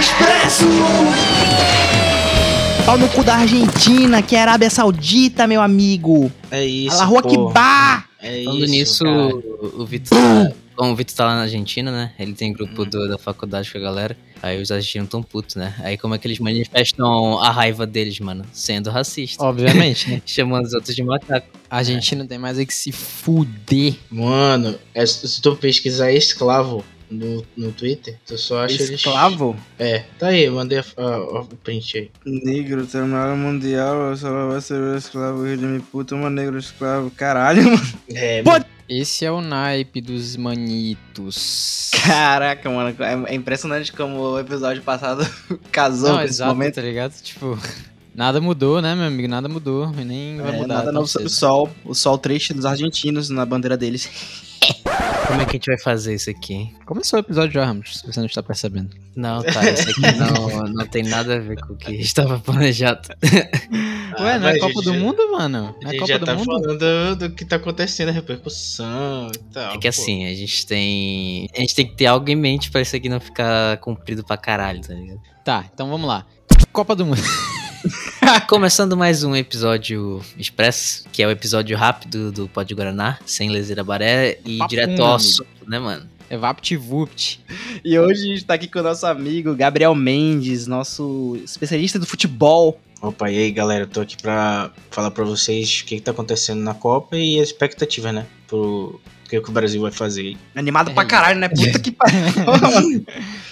Expresso! Pau no cu da Argentina, que é Arábia Saudita, meu amigo. É isso. A Rua. Kibá. É Falando isso. nisso, cara. o, o Vitor tá, como o Vitor tá lá na Argentina, né? Ele tem grupo do- da faculdade com a galera. Aí os argentinos tão putos, né? Aí como é que eles manifestam a raiva deles, mano? Sendo racista. Obviamente, né? Chamando os outros de macaco. A Argentina tem mais é que se fuder. Mano, é- se tu pesquisar escravo no, no Twitter, tu só acha eles. Escravo? É, tá aí, eu mandei a- a- o print aí. Negro, terminaram mundial, só vai ser o escravo, rio de me puta, uma negro escravo. Caralho, mano. É, Pô, Esse é o naipe dos manitos. Caraca, mano. É, é impressionante como o episódio passado casou Não, com esse exato, momento. tá ligado? Tipo, nada mudou, né, meu amigo? Nada mudou. Nem vai É, mudar. nada novo sobre o sol. O sol triste dos argentinos na bandeira deles. Como é que a gente vai fazer isso aqui? hein? Começou o episódio já, Ramos, se você não está percebendo. Não, tá, isso aqui não, não tem nada a ver com o que estava planejado. Ué, não é Copa do já- Mundo, mano? Não A é gente Copa já do tá Mundo? falando do que tá acontecendo, a repercussão e tal. É que pô. assim, a gente tem. A gente tem que ter algo em mente pra isso aqui não ficar comprido pra caralho, tá ligado? Tá, então vamos lá. Copa do Mundo. Começando mais um episódio expresso, que é o episódio rápido do Pod Guaraná, sem leseira baré e Papo, direto ao assunto, né, mano? É VaptVupt. E hoje a gente tá aqui com o nosso amigo Gabriel Mendes, nosso especialista do futebol. Opa, e aí galera, eu tô aqui pra falar pra vocês o que, que tá acontecendo na Copa e a expectativa, né? Pro o que, que o Brasil vai fazer aí. Animado É. pra caralho, né? Puta que pariu.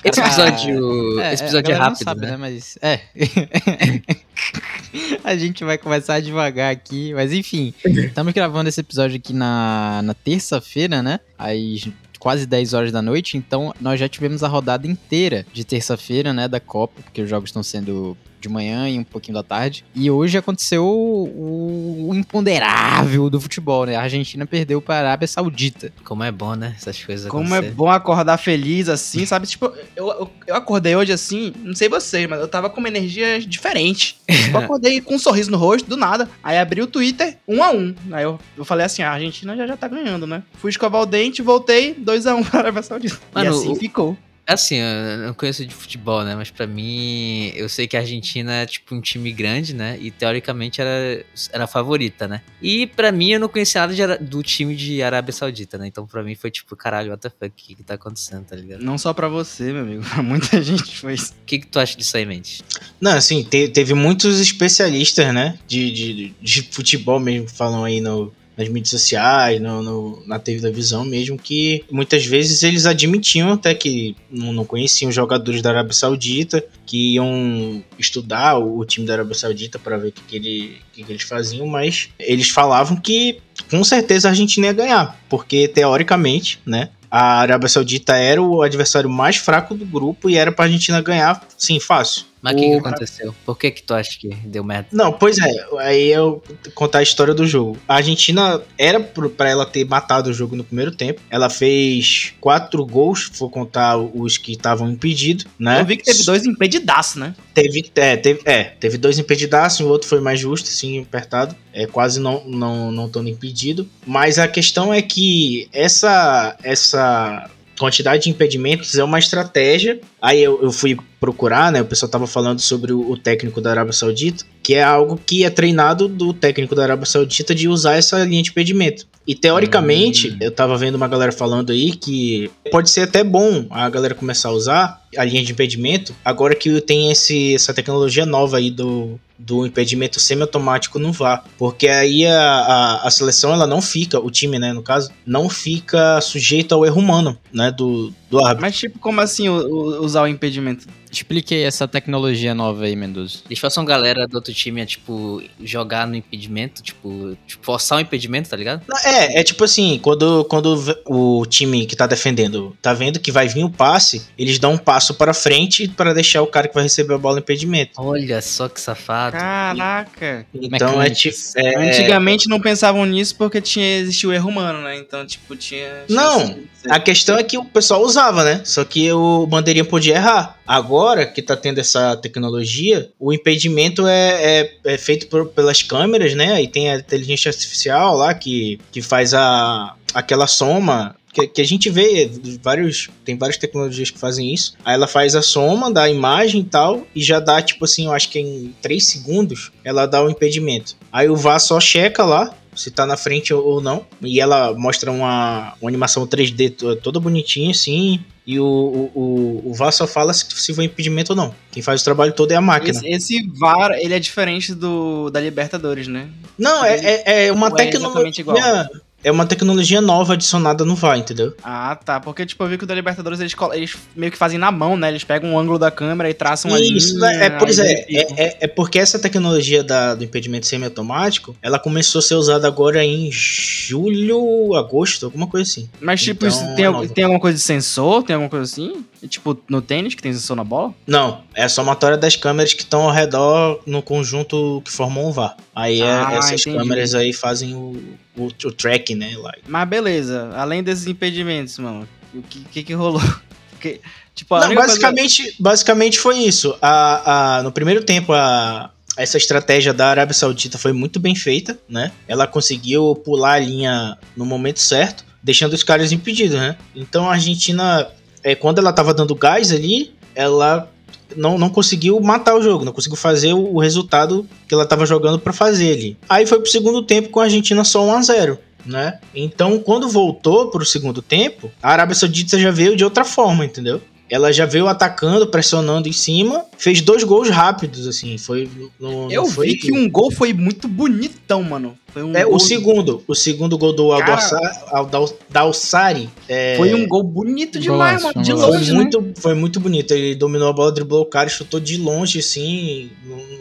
Esse episódio, É, esse episódio a é, não rápido, sabe, né? Mas é. a gente vai começar devagar aqui, mas enfim. Estamos gravando esse episódio aqui na, na terça-feira, né? Às quase 10 horas da noite, então nós já tivemos a rodada inteira de terça-feira, né, da Copa, porque os jogos estão sendo de manhã e um pouquinho da tarde. E hoje aconteceu o, o imponderável do futebol, né? A Argentina perdeu para a Arábia Saudita. Como é bom, né? Essas coisas Como é acontecerem. bom acordar feliz assim, sabe? Tipo, eu, eu, eu acordei hoje assim, não sei vocês, mas eu tava com uma energia diferente. Eu acordei com um sorriso no rosto, do nada. Aí abri o Twitter, um a um. Aí eu, eu falei assim, a Argentina já, já tá ganhando, né? Fui escovar o dente, voltei, 2 a 1 um para a Arábia Saudita. e Mano, assim o- ficou. Assim, eu não conheço de futebol, né? Mas pra mim, eu sei que a Argentina é tipo um time grande, né? E teoricamente era, era a favorita, né? E pra mim, eu não conhecia nada de do time de Arábia Saudita, né? Então pra mim foi tipo, caralho, what the fuck, o que, que tá acontecendo, tá ligado? Não só pra você, meu amigo, pra muita gente foi isso. O que, que tu acha disso aí, Mendes? Não, assim, te- teve muitos especialistas, né? De, de, de futebol mesmo, que falam aí no, nas mídias sociais, no, no- na televisão mesmo, que muitas vezes eles admitiam até que não, não conheciam jogadores da Arábia Saudita, que iam estudar o, o time da Arábia Saudita para ver o que, que, ele, que, que eles faziam, mas eles falavam que com certeza a Argentina ia ganhar, porque teoricamente, né? A Arábia Saudita era o adversário mais fraco do grupo e era pra Argentina ganhar, sim, fácil. Mas o que, que aconteceu? Por que que tu acha que deu merda? Não, pois é, aí eu contar a história do jogo. A Argentina era pra ela ter matado o jogo no primeiro tempo. Ela fez quatro gols, vou contar os que estavam impedidos, né? Eu vi que teve dois impedidaços, né? Teve, é, teve, é, teve dois impedidaços, o outro foi mais justo, assim, apertado. É, quase não, não, não estando impedido. Mas a questão é que essa, essa quantidade de impedimentos é uma estratégia. Aí eu, eu fui procurar, né? O pessoal tava falando sobre o, o técnico da Arábia Saudita, que é algo que é treinado do técnico da Arábia Saudita de usar essa linha de impedimento. E teoricamente, eu tava vendo uma galera falando aí que pode ser até bom a galera começar a usar a linha de impedimento, agora que tem esse, essa tecnologia nova aí do, do impedimento semiautomático no VAR. Porque aí a, a, a seleção ela não fica, o time, né, no caso, não fica sujeito ao erro humano, né, do, do árbitro. Mas tipo, como assim usar o impedimento? Expliquei essa tecnologia nova aí, Mendoza. Eles façam galera do outro time a, tipo, jogar no impedimento, tipo, tipo, forçar o impedimento, tá ligado? É, é tipo assim, quando, quando o time que tá defendendo tá vendo que vai vir o passe, eles dão um passo para frente para deixar o cara que vai receber a bola no impedimento. Olha só que safado. Caraca. Então é tipo. É- Antigamente não pensavam nisso porque tinha existia o erro humano, né? Então, tipo, tinha. Não, A questão é que o pessoal usava usava, né? Só que o bandeirinha podia errar. Agora que tá tendo essa tecnologia, o impedimento é, é, é feito por, pelas câmeras, né? E tem a inteligência artificial lá que, que faz a, aquela soma que, que, a gente vê vários tem várias tecnologias que fazem isso. Aí ela faz a soma da imagem e tal e já dá tipo assim, eu acho que em 3 segundos ela dá o impedimento. Aí o VAR só checa lá se tá na frente ou não. E ela mostra uma, uma animação 3D toda bonitinha assim. E o, o, o VAR só fala se, se foi impedimento ou não. Quem faz o trabalho todo é a máquina. Esse, esse VAR, ele é diferente do da Libertadores, né? Não, é, é, é uma tecnologia. É uma tecnologia nova adicionada no VAR, entendeu? Ah, tá. Porque, tipo, eu vi que o da Libertadores eles, eles meio que fazem na mão, né? Eles pegam um ângulo da câmera e traçam ali. Isso, linha, é, pois é, é, é, é, porque essa tecnologia da, do impedimento semiautomático, ela começou a ser usada agora em julho, agosto, alguma coisa assim. Mas, tipo, então, tem, é tem alguma coisa de sensor? Tem alguma coisa assim? Tipo, no tênis, que tem sensor na bola? Não, é a somatória das câmeras que estão ao redor no conjunto que formam o VAR. Aí é, ah, essas entendi. câmeras aí fazem o, o, o tracking, né? Lá. Mas beleza, além desses impedimentos, mano, o que, que, que rolou? Porque, tipo, Não, basicamente, coisa... basicamente foi isso. A, a, no primeiro tempo, a, essa estratégia da Arábia Saudita foi muito bem feita, né? Ela conseguiu pular a linha no momento certo, deixando os caras impedidos, né? Então a Argentina é, quando ela tava dando gás ali, ela não, não conseguiu matar o jogo, não conseguiu fazer o, o resultado que ela tava jogando para fazer ali. Aí foi pro segundo tempo com a Argentina só 1 a 0 né? Então, quando voltou pro segundo tempo, a Arábia Saudita já veio de outra forma, entendeu? Ela já veio atacando, pressionando em cima, fez dois gols rápidos, assim, foi... No, Eu foi... vi que um gol foi muito bonitão, mano. Foi um é, o segundo, o segundo gol do Aldalsari. É... Foi um gol bonito demais, mano, de longe, foi muito, né? Foi muito bonito, ele dominou a bola, driblou o cara, chutou de longe, assim,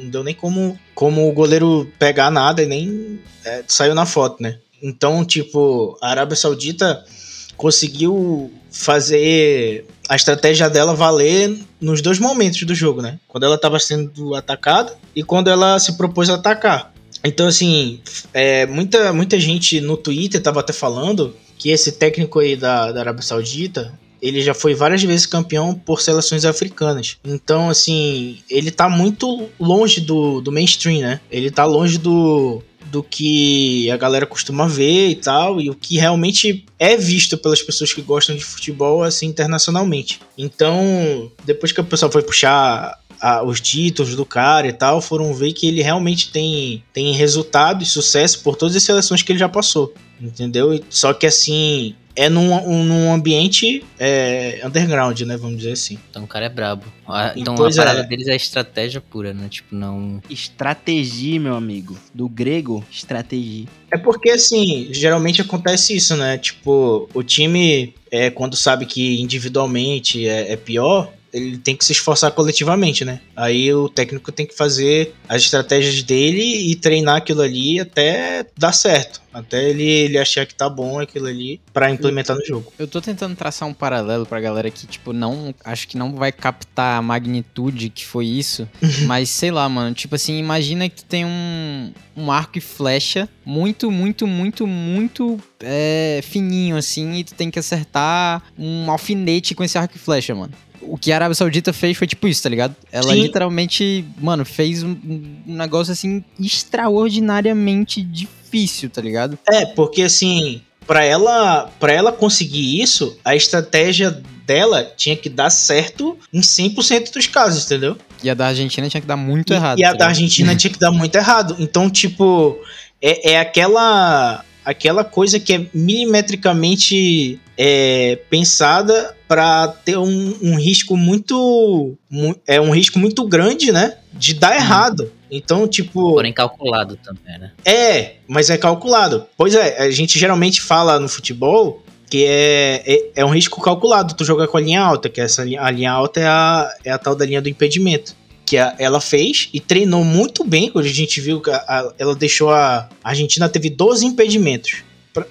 não deu nem como, como o goleiro pegar nada e nem é, saiu na foto, né? Então, tipo, a Arábia Saudita conseguiu fazer a estratégia dela valer nos dois momentos do jogo, né? Quando ela estava sendo atacada e quando ela se propôs a atacar. Então, assim, é, muita, muita gente no Twitter estava até falando que esse técnico aí da, da Arábia Saudita, ele já foi várias vezes campeão por seleções africanas. Então, assim, ele tá muito longe do, do mainstream, né? Ele tá longe do, do que a galera costuma ver e tal, e o que realmente é visto pelas pessoas que gostam de futebol assim internacionalmente. Então, depois que o pessoal foi puxar a, os títulos do cara e tal, foram ver que ele realmente tem, tem resultado e sucesso por todas as seleções que ele já passou. Entendeu? Só que assim, é num, um, num ambiente é, underground, né? Vamos dizer assim. Então o cara é brabo. A, então pois a parada é. deles é estratégia pura, né? Tipo, não. Estratégia, meu amigo. Do grego, estratégia. É porque, assim, geralmente acontece isso, né? Tipo, o time, é, quando sabe que individualmente é, é pior, ele tem que se esforçar coletivamente, né? Aí o técnico tem que fazer as estratégias dele e treinar aquilo ali até dar certo. Até ele, ele achar que tá bom aquilo ali para implementar no jogo. Eu tô tentando traçar um paralelo pra galera que, tipo, não. Acho que não vai captar a magnitude que foi isso. mas sei lá, mano. Tipo assim, imagina que tu tem um, um arco e flecha muito, muito, muito, muito é, fininho, assim. E tu tem que acertar um alfinete com esse arco e flecha, mano o que a Arábia Saudita fez foi tipo isso, tá ligado? Ela Sim. literalmente, mano, fez um, um, negócio assim extraordinariamente difícil, tá ligado? É, porque assim, para ela, para ela conseguir isso, a estratégia dela tinha que dar certo em 100% dos casos, entendeu? E a da Argentina tinha que dar muito e, errado. E a tá da Argentina tinha que dar muito errado. Então, tipo, é, é aquela aquela coisa que é milimetricamente é, pensada para ter um, um, risco muito é um risco muito grande, né, de dar uhum. errado. Então, tipo, porém calculado também, né? É, mas é calculado. Pois é, a gente geralmente fala no futebol que é, é, é um risco calculado. Tu jogar com a linha alta, que essa linha, a linha alta é a, é a tal da linha do impedimento que ela fez e treinou muito bem, quando a gente viu que a, a, ela deixou a, a Argentina teve 12 impedimentos.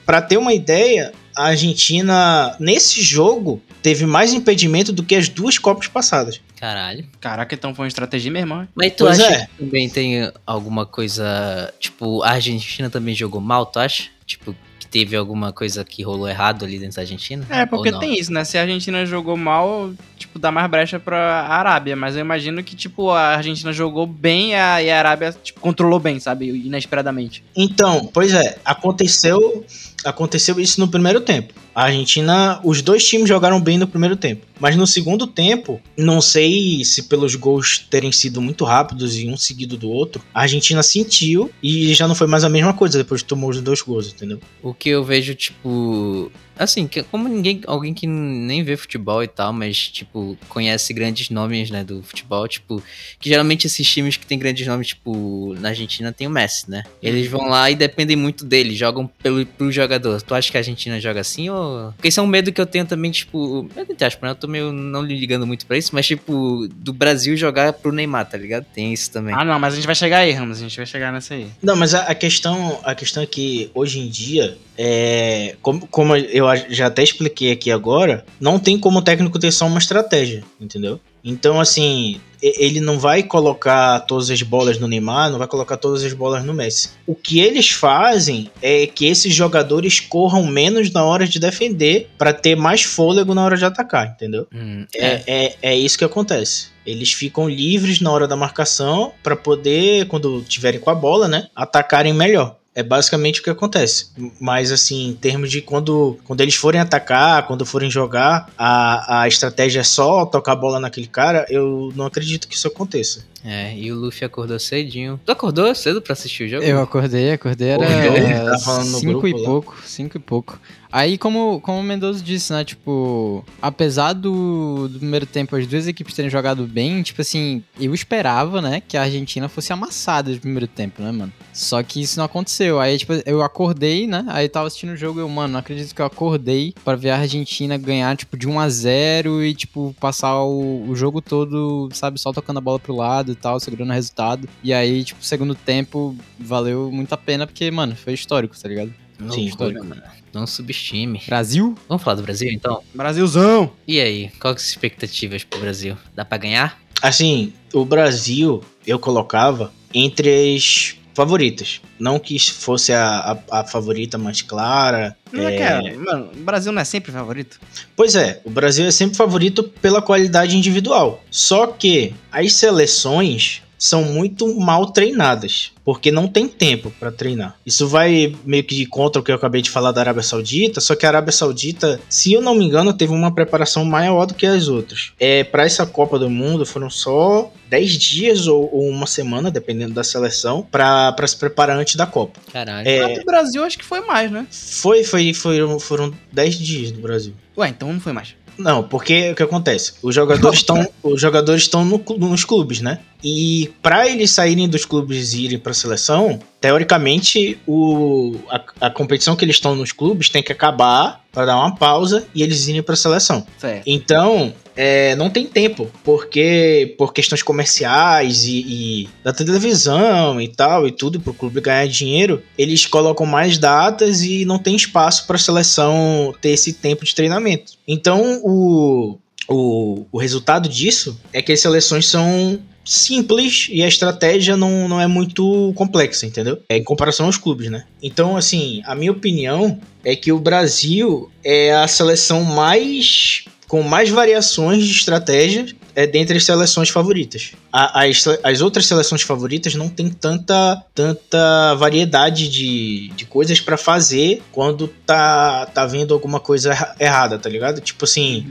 Para ter uma ideia, a Argentina nesse jogo teve mais impedimento do que as duas Copas passadas. Caralho. Caraca, então foi uma estratégia mesmo. Mas tu pois acha é. que também tem alguma coisa, tipo, a Argentina também jogou mal, tu acha? Tipo, teve alguma coisa que rolou errado ali dentro da Argentina? É, porque tem isso, né? Se a Argentina jogou mal, tipo, dá mais brecha pra Arábia. Mas eu imagino que, tipo, a Argentina jogou bem e a, e a Arábia, tipo, controlou bem, sabe? Inesperadamente. Então, pois é, aconteceu, aconteceu isso no primeiro tempo. A Argentina, os dois times jogaram bem no primeiro tempo, mas no segundo tempo, não sei se pelos gols terem sido muito rápidos e um seguido do outro, a Argentina sentiu e já não foi mais a mesma coisa depois que tomou os dois gols, entendeu? O que eu vejo, tipo. Assim, que como ninguém. Alguém que nem vê futebol e tal, mas, tipo, conhece grandes nomes, né, do futebol, tipo. Que geralmente esses times que tem grandes nomes, tipo, na Argentina tem o Messi, né? Eles vão lá e dependem muito dele, jogam pelo, pro jogador. Tu acha que a Argentina joga assim ou. Porque esse é um medo que eu tenho também, tipo. Medo entre aspas, né? Eu tô meio não ligando muito pra isso, mas, tipo, do Brasil jogar pro Neymar, tá ligado? Tem isso também. Ah, não, mas a gente vai chegar aí, Ramos. A gente vai chegar nessa aí. Não, mas a, a questão, a questão é que hoje em dia, é, como, como eu já até expliquei aqui agora, não tem como o técnico ter só uma estratégia, entendeu? Então, assim, ele não vai colocar todas as bolas no Neymar, não vai colocar todas as bolas no Messi. O que eles fazem é que esses jogadores corram menos na hora de defender para ter mais fôlego na hora de atacar, entendeu? Hum, É, é, é isso que acontece. Eles ficam livres na hora da marcação para poder, quando tiverem com a bola, né, atacarem melhor. É basicamente o que acontece. Mas, assim, em termos de quando, quando eles forem atacar, quando forem jogar, a, a estratégia é só tocar a bola naquele cara, eu não acredito que isso aconteça. É, e o Luffy acordou cedinho. Tu acordou cedo pra assistir o jogo? Eu acordei, acordei, era cinco e lá. pouco, cinco e pouco. Aí, como, como o Mendoza disse, né, tipo, apesar do, do primeiro tempo as duas equipes terem jogado bem, tipo assim, eu esperava, né, que a Argentina fosse amassada no primeiro tempo, né, mano? Só que isso não aconteceu. Aí, tipo, eu acordei, né, aí tava assistindo o jogo e eu, mano, não acredito que eu acordei pra ver a Argentina ganhar, tipo, de 1 a 0 e, tipo, passar o, o jogo todo, sabe, só tocando a bola pro lado tal, segurando o resultado. E aí, tipo, segundo tempo, valeu muito a pena, porque, mano, foi histórico, tá ligado? Não, Sim, histórico, mano. Não subestime. Brasil? Vamos falar do Brasil, então? Brasilzão! E aí, quais as expectativas pro Brasil? Dá pra ganhar? Assim, o Brasil eu colocava entre as favoritas. Não que fosse a, a, a favorita mais clara. Não é, é, cara, mano, o Brasil não é sempre favorito? Pois é, o Brasil é sempre favorito pela qualidade individual. Só que as seleções são muito mal treinadas, porque não tem tempo pra treinar. Isso vai meio que de contra o que eu acabei de falar da Arábia Saudita, só que a Arábia Saudita, se eu não me engano, teve uma preparação maior do que as outras. É, para essa Copa do Mundo foram só 10 dias ou, ou uma semana, dependendo da seleção, pra pra se preparar antes da Copa. Caralho. É, do Brasil acho que foi mais, né? foi, foi, foram, foram 10 dias do Brasil. Ué, então não foi mais. Não, porque o que acontece? Os jogadores estão os jogadores estão no nos clubes, né? E para eles saírem dos clubes e irem para a seleção, teoricamente o, a, a competição que eles estão nos clubes tem que acabar para dar uma pausa e eles irem para a seleção. Certo. Então, é, não tem tempo, porque por questões comerciais e, e da televisão e tal, e tudo, para o clube ganhar dinheiro, eles colocam mais datas e não tem espaço para a seleção ter esse tempo de treinamento. Então, o, o, o resultado disso é que as seleções são simples e a estratégia não, não é muito complexa, entendeu? É em comparação aos clubes, né? Então, assim, a minha opinião é que o Brasil é a seleção mais com mais variações de estratégia é, dentre as seleções favoritas. A- as, as outras seleções favoritas não tem tanta, tanta variedade de, de coisas pra fazer quando tá, tá vendo alguma coisa erra- errada, tá ligado? Tipo assim,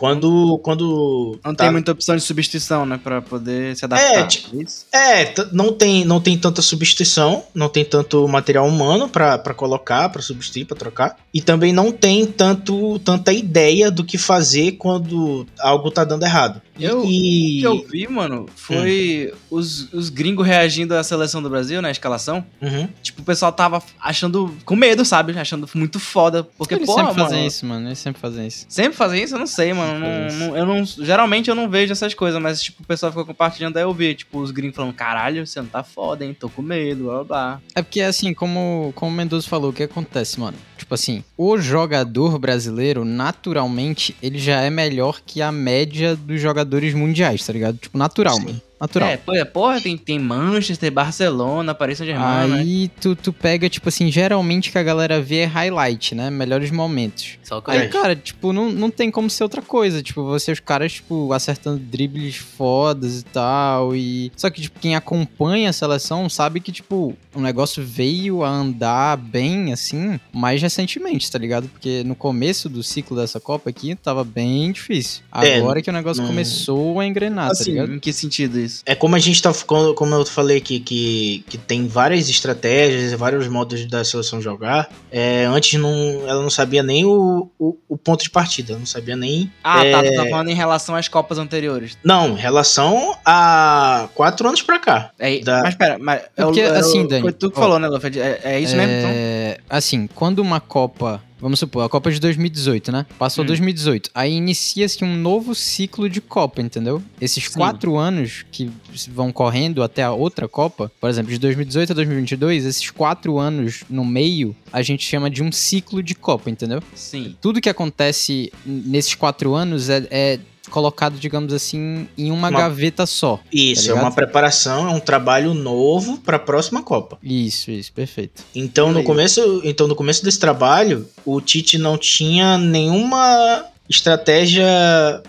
quando. quando Não tá- tem muita opção de substituição, né? Pra poder se adaptar. É, tipo- Isso. É, não tem, não tem tanta substituição, não tem tanto material humano pra pra colocar, pra substituir, pra trocar. E também não tem tanto, tanta ideia do que fazer quando algo tá dando errado. Eu- e... O que eu vi, mano, foi os, os gringos reagindo à seleção do Brasil, na escalação. Uhum. Tipo, o pessoal tava achando com medo, sabe? Achando muito foda. Porque, Eles porra, sempre mano. fazem isso, mano. Eles sempre fazem isso. Sempre fazem isso? Eu não sei, mano. Não, não- eu não, geralmente eu não vejo essas coisas, mas tipo, o pessoal ficou compartilhando, aí eu vi, tipo, os gringos falando, caralho, você não tá foda, hein? Tô com medo, blá blá. É porque, assim, como, como o Mendoza falou, o que acontece, mano? Tipo assim, o jogador brasileiro, naturalmente, ele já é melhor que a média dos jogadores mundiais, tá ligado? Tipo, natural, Sim. mano. Natural. É, é, porra, tem, tem Manchester, Barcelona, Paris Saint-Germain, né? Aí tu, tu pega, tipo assim, geralmente que a galera vê é highlight, né? Melhores momentos. Só o que Aí, eu cara, tipo, não, não tem como ser outra coisa. Tipo, você, os caras, tipo, acertando dribles fodas e tal. E. Só que, tipo, quem acompanha a seleção sabe que, tipo, o negócio veio a andar bem, assim, mais recentemente, tá ligado? Porque no começo do ciclo dessa Copa aqui tava bem difícil. É, Agora que o negócio não- começou a engrenar, tá assim, ligado? em que sentido isso? É como a gente tá. Como como eu falei aqui, que, que tem várias estratégias, vários modos da seleção jogar. É, antes não, ela não sabia nem o, o, o ponto de partida, ela não sabia nem. Ah, tá, tu É. tá falando em relação às Copas anteriores. Não, em relação a quatro anos pra cá. É, Da- Mas pera, mas é Porque, o- é o- assim, Dani, Foi tu que ó, falou, né, Luffy? É, é isso mesmo, então? É, Assim, quando uma Copa. Vamos supor, a Copa de 2018, né? Passou Hum. 2018. Aí inicia-se um novo ciclo de Copa, entendeu? Esses Sim. quatro anos que vão correndo até a outra Copa, por exemplo, de 2018 a 2022, esses quatro anos no meio, a gente chama de um ciclo de Copa, entendeu? Sim. Tudo que acontece nesses quatro anos é, é colocado, digamos assim, em uma, Uma- gaveta só. Isso, Tá é uma preparação, é um trabalho novo pra próxima Copa. Isso, isso, perfeito. Então no começo, então no começo desse trabalho, o Tite não tinha nenhuma estratégia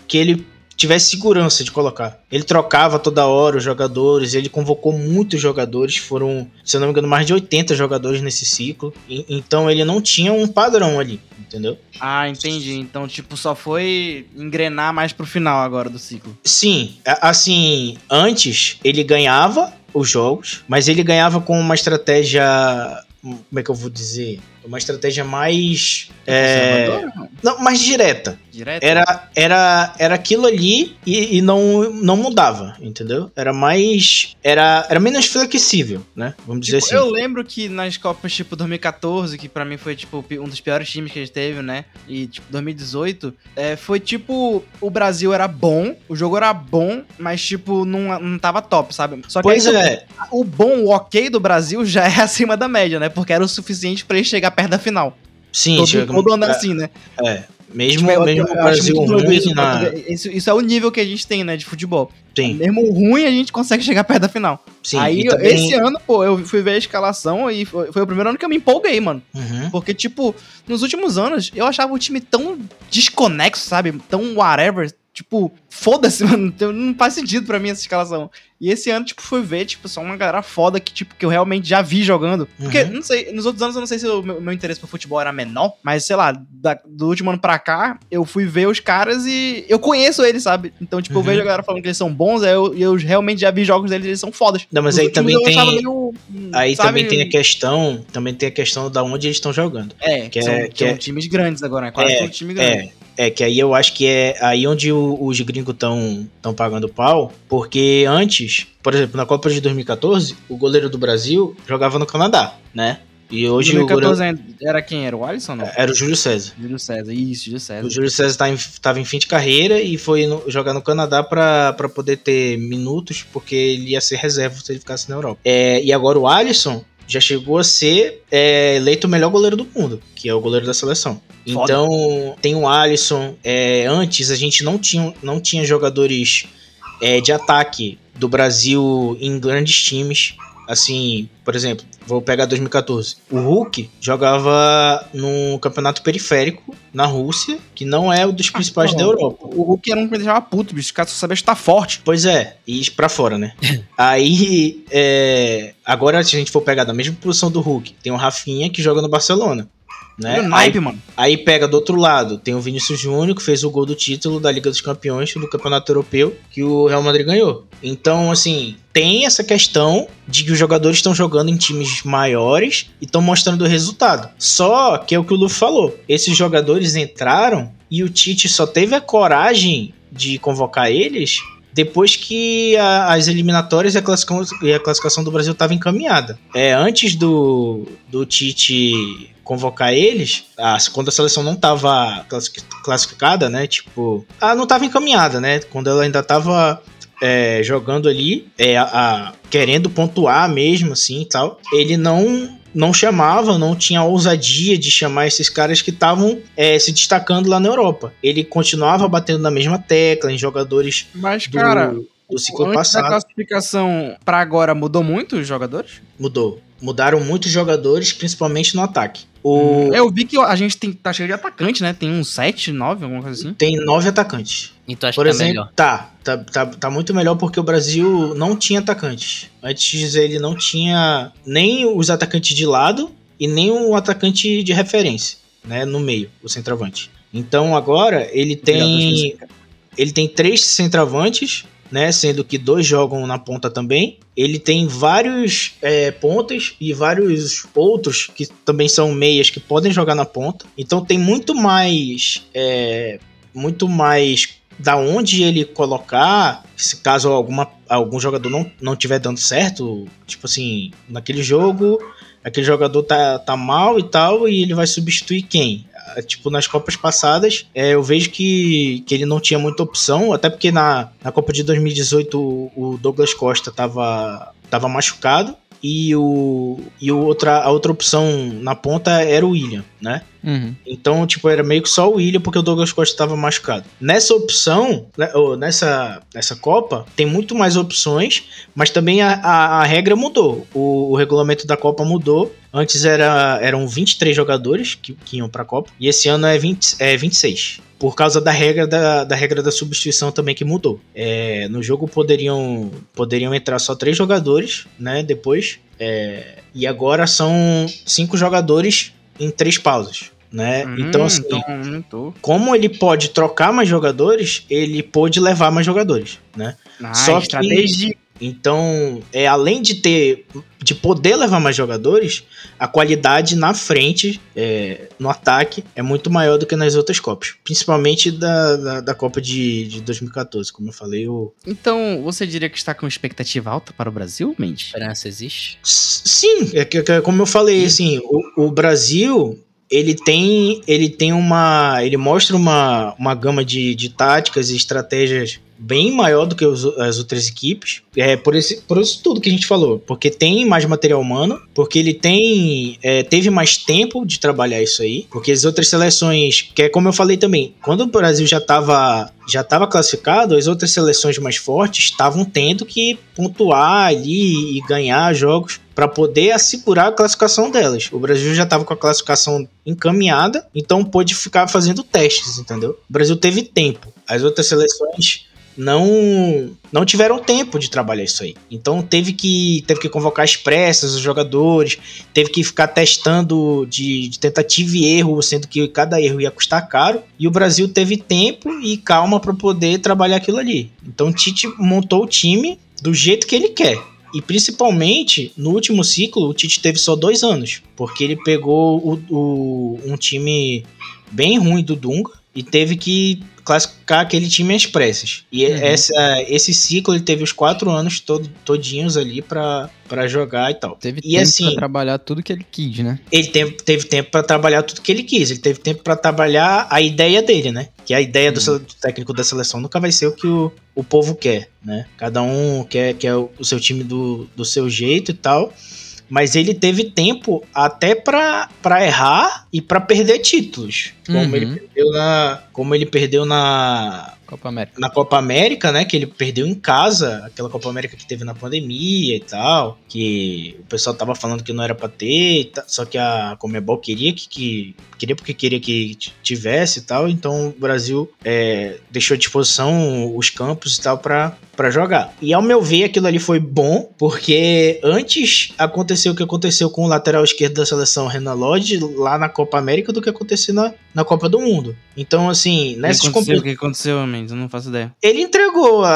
que ele tivesse segurança de colocar. Ele trocava toda hora os jogadores, ele convocou muitos jogadores, foram, se eu não me engano, mais de 80 jogadores nesse ciclo. E- então ele não tinha um padrão ali, entendeu? Ah, entendi. Então, tipo, só foi engrenar mais pro final agora do ciclo. Sim, assim, antes ele ganhava os jogos, mas ele ganhava com uma estratégia, como é que eu vou dizer? Uma estratégia mais é, não, mais direta. Direto? Era, era, era aquilo ali e, e não, não mudava, entendeu? Era mais. Era, era menos flexível, né? Vamos dizer Tipo, assim. Eu lembro que nas Copas, tipo, 2014, que pra mim foi, tipo, um dos piores times que a gente teve, né? E, tipo, 2018, é, foi, tipo, o Brasil era bom, o jogo era bom, mas, tipo, não, não tava top, sabe? Só que Pois aí, é, o bom, o ok do Brasil já é acima da média, né? Porque era o suficiente pra ele chegar perto da final. sim, todo, chega- todo ano é é, assim, né? mesmo, Tipo, mesmo o Brasil ruim isso, na. porque Isso, isso é o nível que a gente tem, né, de futebol. Sim, Mesmo ruim, a gente consegue chegar perto da final. sim. Aí, também- esse ano, pô, eu fui ver a escalação e foi, foi o primeiro ano que eu me empolguei, mano. Uhum. Porque, tipo, nos últimos anos, eu achava o time tão desconexo, sabe? Tão whatever. Tipo, foda-se, mano. Não- faz sentido pra mim essa escalação. E esse ano, tipo, fui ver, tipo, só uma galera foda que, tipo, que eu realmente já vi jogando. Porque, Uhum. não sei, nos outros anos eu não sei se o meu, meu interesse por futebol era menor, mas, sei lá, da- do último ano pra cá, eu fui ver os caras e eu conheço eles, sabe? Então, tipo, eu Uhum. vejo a galera falando que eles são bons, aí eu, eu realmente já vi jogos deles e eles são fodas. Não, mas Nos aí também eu tem- meio, Aí sabe? também tem a questão. Também tem a questão da onde eles estão jogando. É, que são, é- que são é- times grandes agora, né? Quase É, todo time grande. É, é que aí eu acho que é aí onde o- os gringos estão tão pagando pau, porque antes, por exemplo, na Copa de 2014, o goleiro do Brasil jogava no Canadá, né? E hoje o goleiro 2014 ainda era quem? Era o Alisson não? era o Júlio César. Júlio César, isso, Júlio César. O Júlio César tá em- tava em fim de carreira e foi no- jogar no Canadá pra poder ter minutos, porque ele ia ser reserva se ele ficasse na Europa. É, e agora o Alisson já chegou a ser é, eleito o melhor goleiro do mundo, que é o goleiro da seleção. Foda. Então, tem o Alisson. é, antes a gente não tinha, não tinha jogadores é, de ataque do Brasil em grandes times. Assim, por exemplo, vou pegar 2014. O Hulk jogava num campeonato periférico na Rússia, que não é o dos principais não. da Europa. O Hulk era um que deixava puto, bicho. O cara só sabia estar forte. Pois é, e pra fora, né? Aí, é, agora se a gente for pegar da mesma posição do Hulk, tem o Rafinha que joga no Barcelona. Né? O Aí, naipe, mano. aí pega do outro lado, tem o Vinícius Júnior que fez o gol do título da Liga dos Campeões do Campeonato Europeu que o Real Madrid ganhou. Então, assim, tem essa questão de que os jogadores estão jogando em times maiores e estão mostrando o resultado. Só que é o que o Lu falou, esses jogadores entraram e o Tite só teve a coragem de convocar eles depois que a- as eliminatórias e a, classificação, e a classificação do Brasil estavam encaminhada. É, antes do, do Tite convocar eles, a- quando a seleção não estava classificada, né? Tipo, ela não estava encaminhada, né? Quando ela ainda estava é, jogando ali, é, a- querendo pontuar mesmo, assim tal, ele não não chamava, não tinha ousadia de chamar esses caras que estavam é, se destacando lá na Europa. Ele continuava batendo na mesma tecla em jogadores Mas, do, cara, do ciclo Antes passado. classificação pra agora mudou muito os jogadores? Mudou. Mudaram muitos jogadores, principalmente no ataque. O... Eu vi que a gente tem, tá cheio de atacante, né? Tem uns 7, 9, alguma coisa assim. Tem nove atacantes. Então acho Por que tá exemplo, melhor. tá, tá, tá, tá muito melhor porque o Brasil não tinha atacantes. Antes ele não tinha nem os atacantes de lado e nem o atacante de referência, né, no meio, o centroavante. Então agora ele tem ele tem três centroavantes, né, sendo que dois jogam na ponta também. Ele tem vários é, pontas e vários outros que também são meias que podem jogar na ponta. Então tem muito mais é, muito mais da onde ele colocar, se caso alguma, algum jogador não, não tiver dando certo, tipo assim, naquele jogo, aquele jogador tá, tá mal e tal, e ele vai substituir quem? Ah, Tipo, nas Copas passadas, é, eu vejo que, que ele não tinha muita opção, até porque na, na Copa de 2018 o, o Douglas Costa tava, tava machucado, e, o, e o outra, a outra opção na ponta era o William, né? Uhum. Então, tipo, era meio que só o William porque o Douglas Costa estava machucado. Nessa opção, né, nessa, nessa Copa, tem muito mais opções, mas também a, a, a regra mudou. O, o regulamento da Copa mudou. Antes era, eram 23 jogadores que, que iam pra Copa, e esse ano é, 20, é 26. Por causa da regra da, da regra da substituição também que mudou. É, no jogo poderiam, poderiam entrar só três jogadores, né? Depois. É, e agora são cinco jogadores em três pausas. Né? Hum, então, assim, então como ele pode trocar mais jogadores, ele pôde levar mais jogadores, né? Ah, Só que- estratégia. Então, é além de ter de poder levar mais jogadores, a qualidade na frente, é, no ataque, é muito maior do que nas outras Copas. Principalmente da, da, da Copa de, de 2014, como eu falei. O... Então, você diria que está com expectativa alta para o Brasil, Mendes? Esperança existe? S- Sim, é que, que- como eu falei, assim, o, o Brasil ele tem ele tem uma ele mostra uma, uma gama de, de táticas e estratégias bem maior do que os- as outras equipes é por esse por isso tudo que a gente falou porque tem mais material humano porque ele tem é, teve mais tempo de trabalhar isso aí porque as outras seleções que é como eu falei também quando o Brasil já estava já estava classificado as outras seleções mais fortes estavam tendo que pontuar ali e ganhar jogos para poder assegurar a classificação delas. O Brasil já estava com a classificação encaminhada, então pôde ficar fazendo testes, entendeu? O Brasil teve tempo. As outras seleções não não tiveram tempo de trabalhar isso aí. Então teve que teve que convocar as pressas, os jogadores, teve que ficar testando de, de tentativa e erro, sendo que cada erro ia custar caro. E o Brasil teve tempo e calma para poder trabalhar aquilo ali. Então Tite montou o time do jeito que ele quer. E principalmente, no último ciclo, o Tite teve só dois anos. Porque ele pegou o, o- um time bem ruim do Dunga e teve que classificar aquele time às pressas. E Uhum. essa, esse ciclo ele teve os quatro anos todo, todinhos ali pra pra jogar e tal. Teve E tempo assim- pra trabalhar tudo que ele quis, né? Ele teve, teve tempo pra trabalhar tudo que ele quis. Ele teve tempo pra trabalhar a ideia dele, né? Que a ideia do, Hum. sele- do técnico da seleção nunca vai ser o que o, o povo quer, né? Cada um quer, quer o, o seu time do, do seu jeito e tal. Mas ele teve tempo até pra pra errar e pra perder títulos. Como, Uhum. ele perdeu na, como ele perdeu na, Copa América. na Copa América, né? Que ele perdeu em casa, aquela Copa América que teve na pandemia e tal. Que o pessoal tava falando que não era pra ter, só que a Comebol queria que, que- queria porque queria que tivesse e tal. Então o Brasil é, deixou à disposição os campos e tal pra, pra jogar. E ao meu ver, aquilo ali foi bom, porque antes aconteceu o que aconteceu com o lateral esquerdo da seleção, Renan Lodge, lá na Copa América, do que aconteceu na, na Copa do Mundo. Então, assim, nessas competições O que aconteceu, Mendes? Eu não faço ideia. ele entregou a,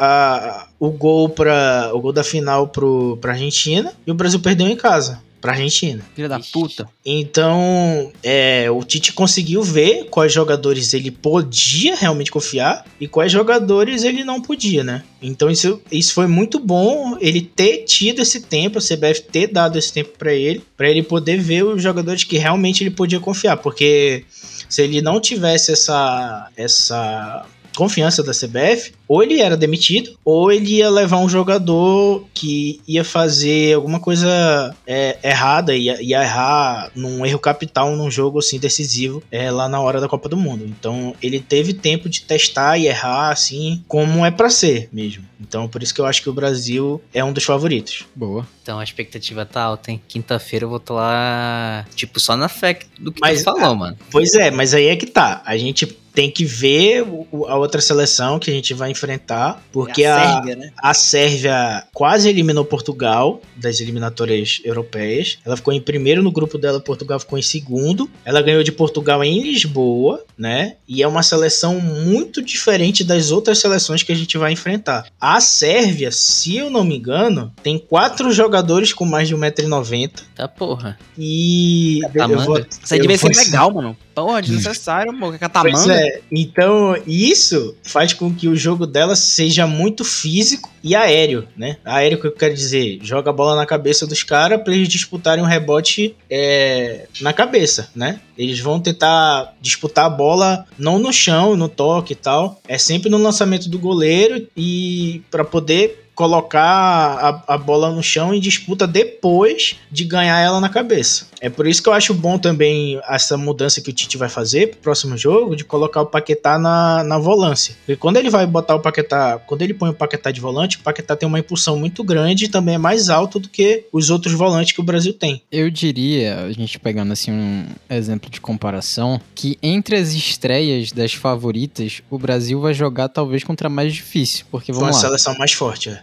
a- o gol para o gol da final pro, pra Argentina e o Brasil perdeu em casa pra Argentina. Filha da puta. Então, é, o Tite conseguiu ver quais jogadores ele podia realmente confiar e quais jogadores ele não podia, né? Então isso, isso foi muito bom ele ter tido esse tempo, a CBF ter dado esse tempo pra ele, pra ele poder ver os jogadores que realmente ele podia confiar, porque se ele não tivesse essa essa confiança da CBF, ou ele era demitido, ou ele ia levar um jogador que ia fazer alguma coisa é, errada, ia, ia errar num erro capital num jogo assim decisivo é, lá na hora da Copa do Mundo. Então ele teve tempo de testar e errar assim como é pra ser mesmo. Então por isso que eu acho que o Brasil é um dos favoritos. Boa. Então a expectativa tá alta, hein? Quinta-feira eu vou estar lá, tipo, só na fé do que Mas, tu falou, mano. Pois é, mas aí é que tá. A gente tem que ver a outra seleção que a gente vai enfrentar, porque É a, Sérvia, né? a Sérvia quase eliminou Portugal das eliminatórias europeias. Ela ficou em primeiro no grupo dela, Portugal ficou em segundo. Ela ganhou de Portugal em Lisboa, né? E é uma seleção muito diferente das outras seleções que a gente vai enfrentar. A Sérvia, se eu não me engano, tem quatro jogadores com mais de 1,90m. Tá porra. E. Catamanga? Isso aí devia ser vou- legal, mano. Porra, desnecessário, pô. Pois Catamanga. É, então isso faz com que o jogo dela seja muito físico e aéreo, né? Aéreo que eu quero dizer, joga a bola na cabeça dos caras pra eles disputarem um rebote é, na cabeça, né? Eles vão tentar disputar a bola não no chão, no toque e tal, é sempre no lançamento do goleiro e pra poder colocar a, a bola no chão em disputa depois de ganhar ela na cabeça. É por isso que eu acho bom também essa mudança que o Tite vai fazer pro próximo jogo, de colocar o Paquetá na, na volância. Porque quando ele vai botar o Paquetá, quando ele põe o Paquetá de volante, o Paquetá tem uma impulsão muito grande e também é mais alto do que os outros volantes que o Brasil tem. Eu diria, a gente pegando assim um exemplo de comparação, que entre as estreias das favoritas, o Brasil vai jogar talvez contra a mais difícil. Porque Foi uma vamos lá, seleção mais forte. é.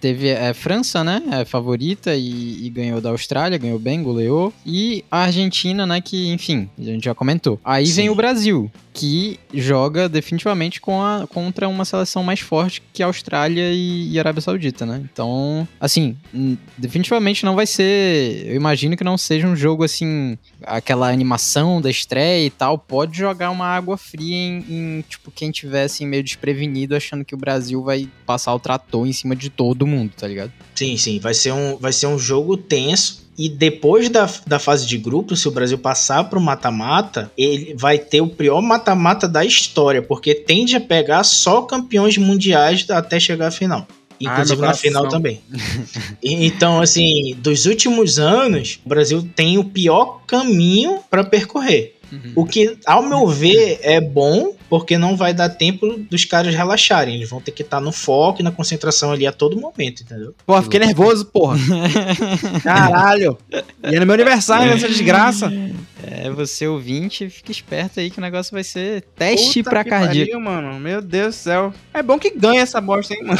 teve a França, né? É favorita e, e ganhou da Austrália, ganhou bem, goleou. E a Argentina, né? Que, enfim, a gente já comentou. Aí vem Sim. o Brasil, que joga definitivamente com a, contra uma seleção mais forte que a Austrália e, e Arábia Saudita, né? Então, assim, definitivamente não vai ser. Eu imagino que não seja um jogo assim, aquela animação da estreia e tal. Pode jogar uma água fria em, em, tipo, quem tiver assim, meio desprevenido, achando que o Brasil vai passar o trator em cima de todo mundo, tá ligado? Sim, sim, vai ser um, vai ser um jogo tenso. E depois da, da fase de grupo, se o Brasil passar pro mata-mata, ele vai ter o pior mata-mata da história, porque tende a pegar só campeões mundiais até chegar à final. Inclusive na final também. Então, assim, dos últimos anos, o Brasil tem o pior caminho para percorrer. O que, ao meu ver, é bom, porque não vai dar tempo dos caras relaxarem. Eles vão ter que estar no foco e na concentração ali a todo momento, entendeu? Porra, fiquei nervoso, porra. Caralho. E é no meu aniversário, essa desgraça. É, você ouvinte, fica esperto aí que o negócio vai ser teste Puta pra que cardíaco. pariu, mano. Meu Deus do céu. É bom que ganha essa bosta, hein, mano.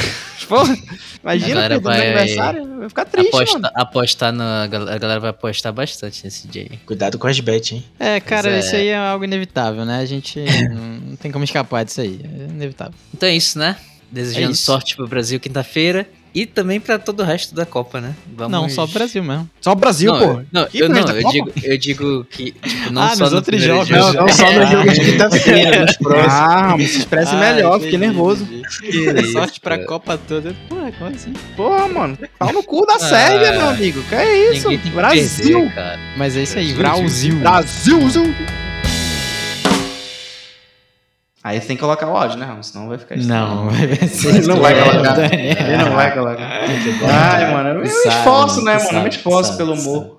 Porra, imagina A galera perder no meu vai- aniversário. Vai ficar triste, Aposta, mano. apostar na. A galera vai apostar bastante nesse dia aí. Cuidado com as bets, hein? É, cara, é. isso aí é algo inevitável, né? A gente não, não tem como escapar disso aí. É inevitável. Então é isso, né? Desejando É isso. sorte pro Brasil quinta-feira. E também pra todo o resto da Copa, né? Vamos... Não, só o Brasil mesmo. Só o Brasil, não, porra. Não, Que eu, não, eu digo, eu digo que, tipo, não Ah, só nos no outros jogos. jogo. Não, não só no jogo de quinta-feira, nos próximos. Ah, se expresse Ah, melhor, fiquei nervoso. isso, Sorte pra. Copa toda. Porra, como assim? Porra, mano. Pau no cu da Sérvia, meu amigo. Que é isso? Que Brasil. perder. Mas é isso aí, Brasil. Brasil. Brasil. Aí você tem que colocar o áudio, né, Ramos? Senão vai ficar Não, vai ser Ele não vai estranho. colocar. Ele não vai colocar. Ai, mano, eu me esforço, né, mano? Eu me esforço pelo humor.